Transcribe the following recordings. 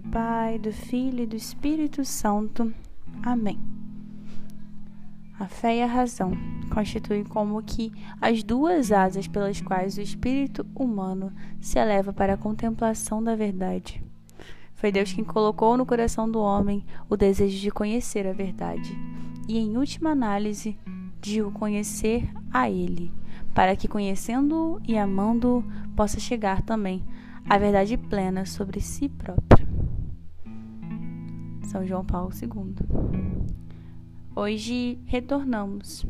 Do Pai, do Filho e do Espírito Santo. Amém. A fé e a razão constituem como que as duas asas pelas quais o espírito humano se eleva para a contemplação da verdade. Foi Deus quem colocou no coração do homem o desejo de conhecer a verdade e, em última análise, de o conhecer a Ele, para que, conhecendo-o e amando-o, possa chegar também a verdade plena sobre si próprio. São João Paulo II. Hoje retornamos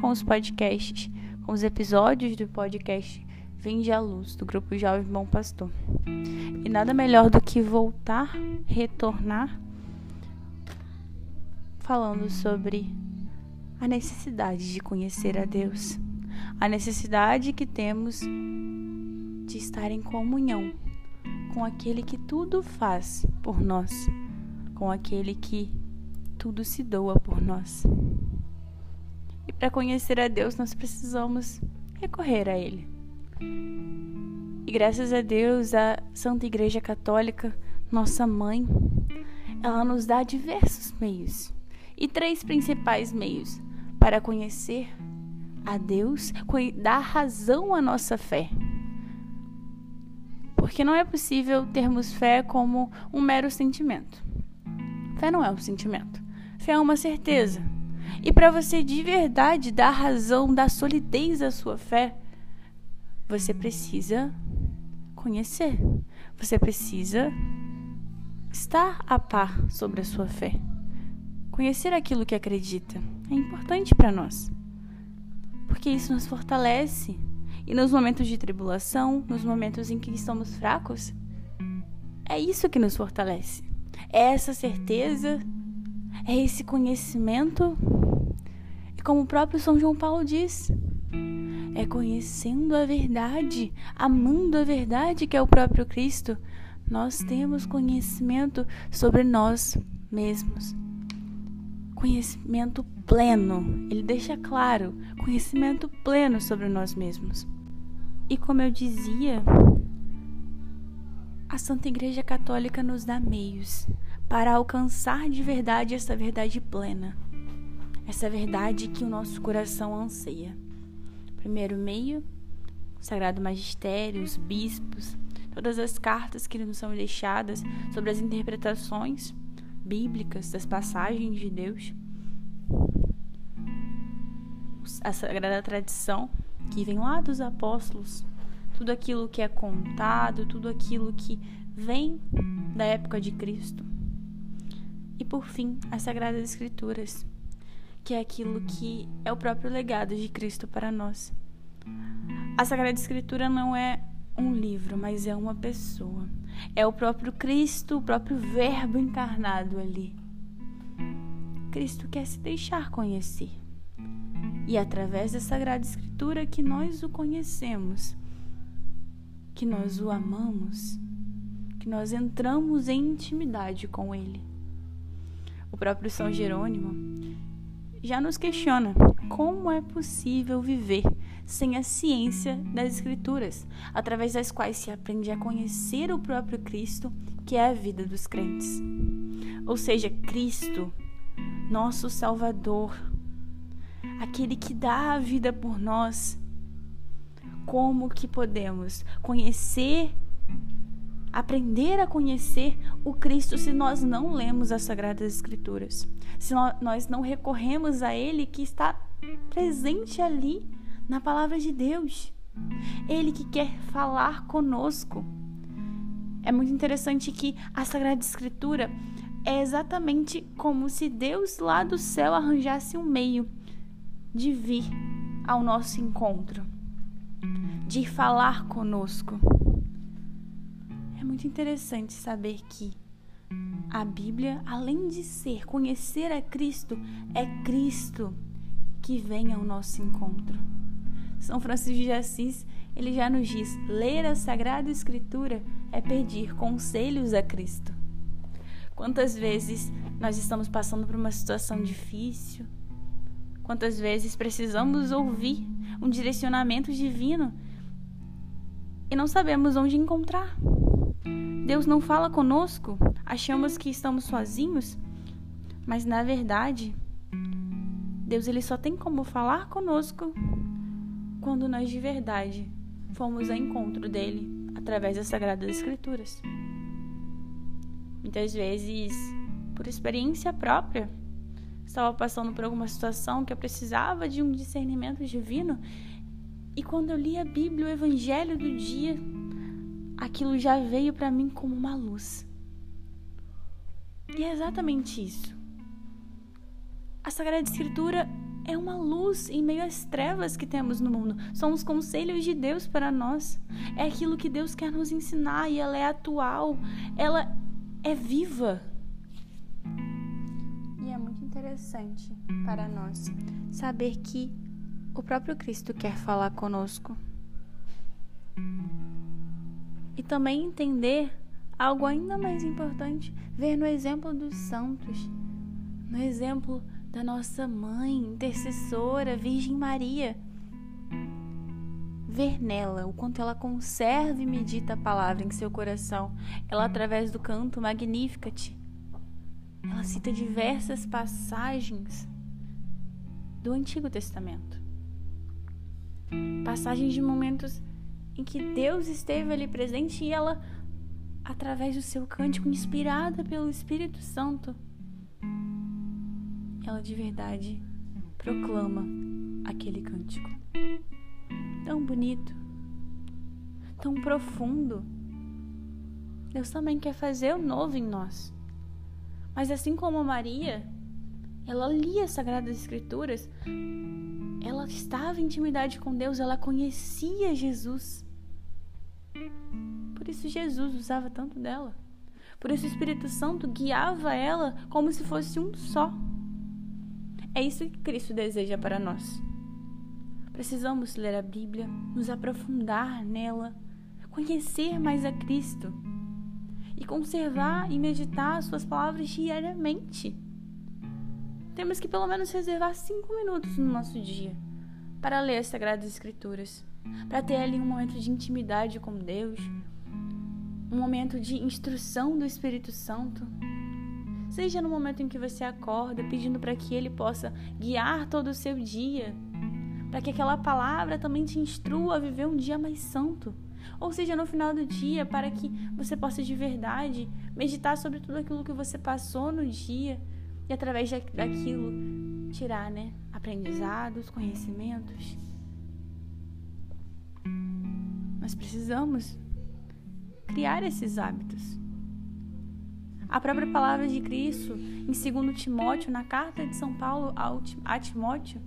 com os podcasts, com os episódios do podcast Vinde à Luz, do Grupo Jovem Bom Pastor. E nada melhor do que voltar, retornar, falando sobre a necessidade de conhecer a Deus, a necessidade que temos de estar em comunhão com aquele que tudo faz por nós, com aquele que tudo se doa por nós. E para conhecer a Deus, nós precisamos recorrer a Ele. E graças a Deus, a Santa Igreja Católica, nossa mãe, ela nos dá diversos meios e três principais meios para conhecer a Deus, dar razão à nossa fé. Porque não é possível termos fé como um mero sentimento. Fé não é um sentimento. Fé é uma certeza. E para você de verdade dar razão, dar solidez à sua fé, você precisa conhecer. Você precisa estar a par sobre a sua fé. Conhecer aquilo que acredita é importante para nós. Porque isso nos fortalece e nos momentos de tribulação, nos momentos em que estamos fracos, é isso que nos fortalece. É essa certeza, é esse conhecimento. E como o próprio São João Paulo diz, é conhecendo a verdade, amando a verdade que é o próprio Cristo, nós temos conhecimento sobre nós mesmos. Conhecimento pleno, ele deixa claro, conhecimento pleno sobre nós mesmos. E como eu dizia, a Santa Igreja Católica nos dá meios para alcançar de verdade essa verdade plena, essa verdade que o nosso coração anseia. Primeiro meio, o Sagrado Magistério, os bispos, todas as cartas que nos são deixadas sobre as interpretações bíblicas das passagens de Deus, a Sagrada Tradição que vem lá dos apóstolos, tudo aquilo que é contado, tudo aquilo que vem da época de Cristo. E por fim, as Sagradas Escrituras, que é aquilo que é o próprio legado de Cristo para nós. A Sagrada Escritura não é um livro, mas é uma pessoa. É o próprio Cristo, o próprio Verbo encarnado ali. Cristo quer se deixar conhecer. E é através da Sagrada Escritura que nós o conhecemos, que nós o amamos, que nós entramos em intimidade com Ele. O próprio São Jerônimo já nos questiona como é possível viver sem a ciência das Escrituras, através das quais se aprende a conhecer o próprio Cristo, que é a vida dos crentes. Ou seja, Cristo, nosso Salvador, aquele que dá a vida por nós. Como que podemos conhecer, aprender a conhecer o Cristo se nós não lemos as Sagradas Escrituras? Se nós não recorremos a Ele que está presente ali na palavra de Deus? Ele que quer falar conosco. É muito interessante que a Sagrada Escritura é exatamente como se Deus lá do céu arranjasse um meio de vir ao nosso encontro, de falar conosco. É muito interessante saber que a Bíblia, além de ser conhecer a Cristo, é Cristo que vem ao nosso encontro. São Francisco de Assis, ele já nos diz: ler a Sagrada Escritura é pedir conselhos a Cristo. Quantas vezes nós estamos passando por uma situação difícil? Quantas vezes precisamos ouvir um direcionamento divino e não sabemos onde encontrar? Deus não fala conosco, achamos que estamos sozinhos, mas na verdade, Deus ele só tem como falar conosco quando nós de verdade fomos ao encontro dele através das Sagradas Escrituras. Muitas vezes, por experiência própria, estava passando por alguma situação que eu precisava de um discernimento divino, e quando eu li a Bíblia, o Evangelho do dia, aquilo já veio para mim como uma luz. E é exatamente isso. A Sagrada Escritura é uma luz em meio às trevas que temos no mundo. São os conselhos de Deus para nós. É aquilo que Deus quer nos ensinar e ela é atual. Ela é viva. Interessante para nós saber que o próprio Cristo quer falar conosco. E também entender algo ainda mais importante, ver no exemplo dos santos, no exemplo da nossa mãe, intercessora, Virgem Maria. Ver nela o quanto ela conserva e medita a palavra em seu coração. Ela, através do canto Magnificat, ela cita diversas passagens do Antigo Testamento. Passagens de momentos em que Deus esteve ali presente e ela, através do seu cântico, inspirada pelo Espírito Santo, ela de verdade proclama aquele cântico. Tão bonito, tão profundo. Deus também quer fazer o novo em nós. Mas assim como Maria, ela lia as Sagradas Escrituras, ela estava em intimidade com Deus, ela conhecia Jesus. Por isso Jesus usava tanto dela. Por isso o Espírito Santo guiava ela como se fosse um só. É isso que Cristo deseja para nós. Precisamos ler a Bíblia, nos aprofundar nela, conhecer mais a Cristo e conservar e meditar Suas palavras diariamente. Temos que pelo menos reservar cinco minutos no nosso dia para ler as Sagradas Escrituras, para ter ali um momento de intimidade com Deus, um momento de instrução do Espírito Santo Seja no momento em que você acorda, pedindo para que Ele possa guiar todo o seu dia, para que aquela palavra também te instrua a viver um dia mais santo. Ou seja, no final do dia, para que você possa de verdade meditar sobre tudo aquilo que você passou no dia e através daquilo tirar, né, aprendizados, conhecimentos. Nós precisamos criar esses hábitos. A própria palavra de Cristo, em 2 Timóteo, na carta de São Paulo a Timóteo,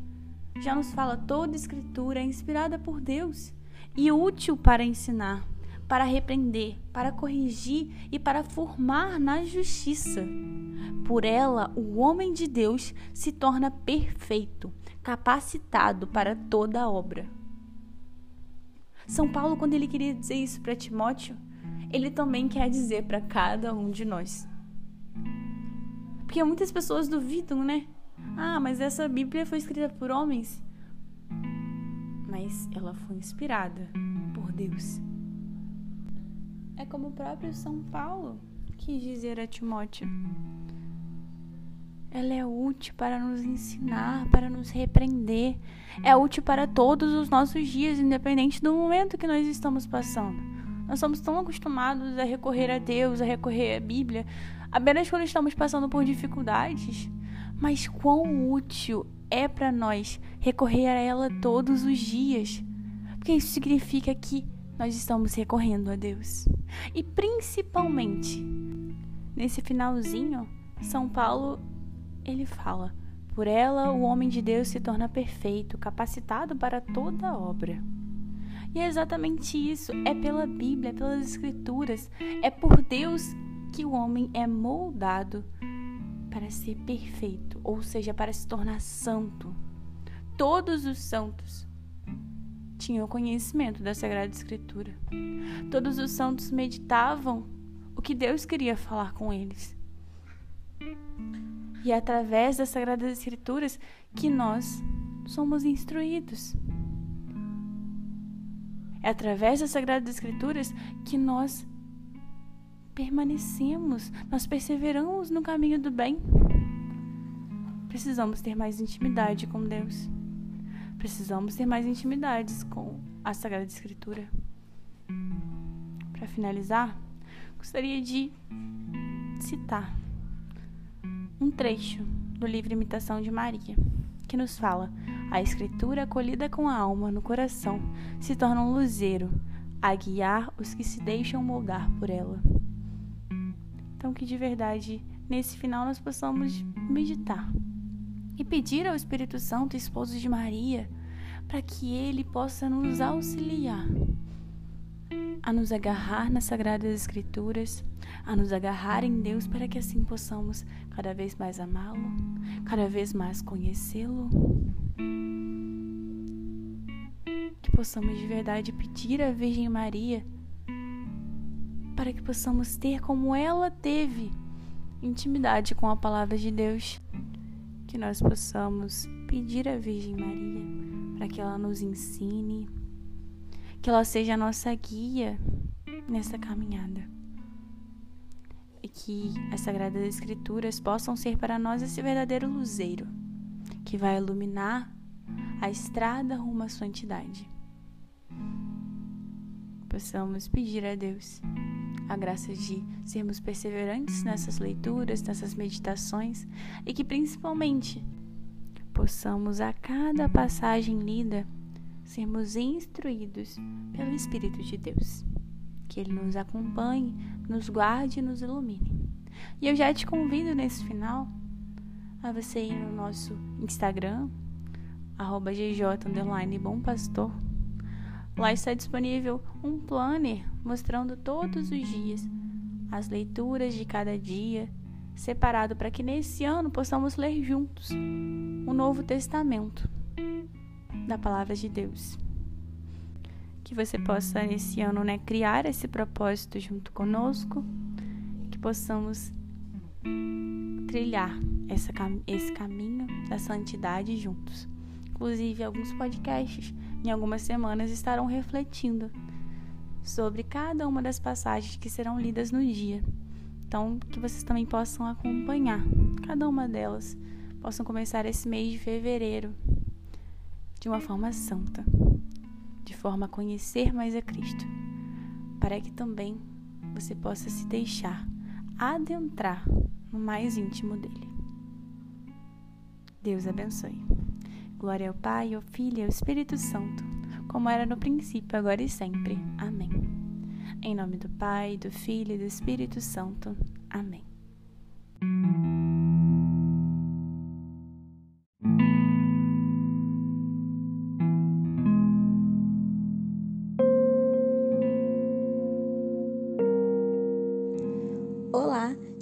já nos fala: toda escritura é inspirada por Deus e útil para ensinar, para repreender, para corrigir e para formar na justiça. Por ela, o homem de Deus se torna perfeito, capacitado para toda obra. São Paulo, quando ele queria dizer isso para Timóteo, ele também quer dizer para cada um de nós. Porque muitas pessoas duvidam, né? Ah, mas essa Bíblia foi escrita por homens. Mas ela foi inspirada por Deus. É como o próprio São Paulo quis dizer a Timóteo. Ela é útil para nos ensinar, para nos repreender. É útil para todos os nossos dias, independente do momento que nós estamos passando. Nós somos tão acostumados a recorrer a Deus, a recorrer à Bíblia, apenas quando estamos passando por dificuldades. Mas quão útil é para nós recorrer a ela todos os dias. Porque isso significa que nós estamos recorrendo a Deus. E principalmente, nesse finalzinho, São Paulo, ele fala: Por ela o homem de Deus se torna perfeito, capacitado para toda obra. E é exatamente isso. É pela Bíblia, é pelas Escrituras, é por Deus que o homem é moldado para ser perfeito, ou seja, para se tornar santo. Todos os santos tinham conhecimento da Sagrada Escritura. Todos os santos meditavam o que Deus queria falar com eles. E é através das Sagradas Escrituras que nós somos instruídos. É através das Sagradas Escrituras que nós permanecemos, nós perseveramos no caminho do bem. Precisamos ter mais intimidade com Deus. Precisamos ter mais intimidades com a Sagrada Escritura. Para finalizar, gostaria de citar um trecho do livro Imitação de Maria, que nos fala: a Escritura acolhida com a alma no coração se torna um luzeiro a guiar os que se deixam moldar por ela. Então, que de verdade, nesse final, nós possamos meditar e pedir ao Espírito Santo, esposo de Maria, para que ele possa nos auxiliar a nos agarrar nas Sagradas Escrituras, a nos agarrar em Deus, para que assim possamos cada vez mais amá-lo, cada vez mais conhecê-lo. Que possamos de verdade pedir à Virgem Maria para que possamos ter como ela teve intimidade com a palavra de Deus. Que nós possamos pedir à Virgem Maria para que ela nos ensine, que ela seja a nossa guia nessa caminhada. E que as Sagradas Escrituras possam ser para nós esse verdadeiro luzeiro que vai iluminar a estrada rumo à santidade. Possamos pedir a Deus a graça de sermos perseverantes nessas leituras, nessas meditações e que principalmente possamos a cada passagem lida sermos instruídos pelo Espírito de Deus. Que Ele nos acompanhe, nos guarde e nos ilumine. E eu já te convido nesse final a você ir no nosso Instagram, arroba GJ Bom Pastor. Lá está disponível um planner mostrando todos os dias as leituras de cada dia, separado para que nesse ano possamos ler juntos o Novo Testamento da Palavra de Deus. Que você possa nesse ano né, criar esse propósito junto conosco, que possamos trilhar essa, esse caminho da santidade juntos. Inclusive, alguns podcasts em algumas semanas estarão refletindo sobre cada uma das passagens que serão lidas no dia. Então, que vocês também possam acompanhar cada uma delas, possam começar esse mês de fevereiro de uma forma santa, de forma a conhecer mais a Cristo, para que também você possa se deixar adentrar no mais íntimo dele. Deus abençoe. Glória ao Pai, ao Filho e ao Espírito Santo como era no princípio, agora e sempre. Amém. Em nome do Pai, do Filho e do Espírito Santo. Amém.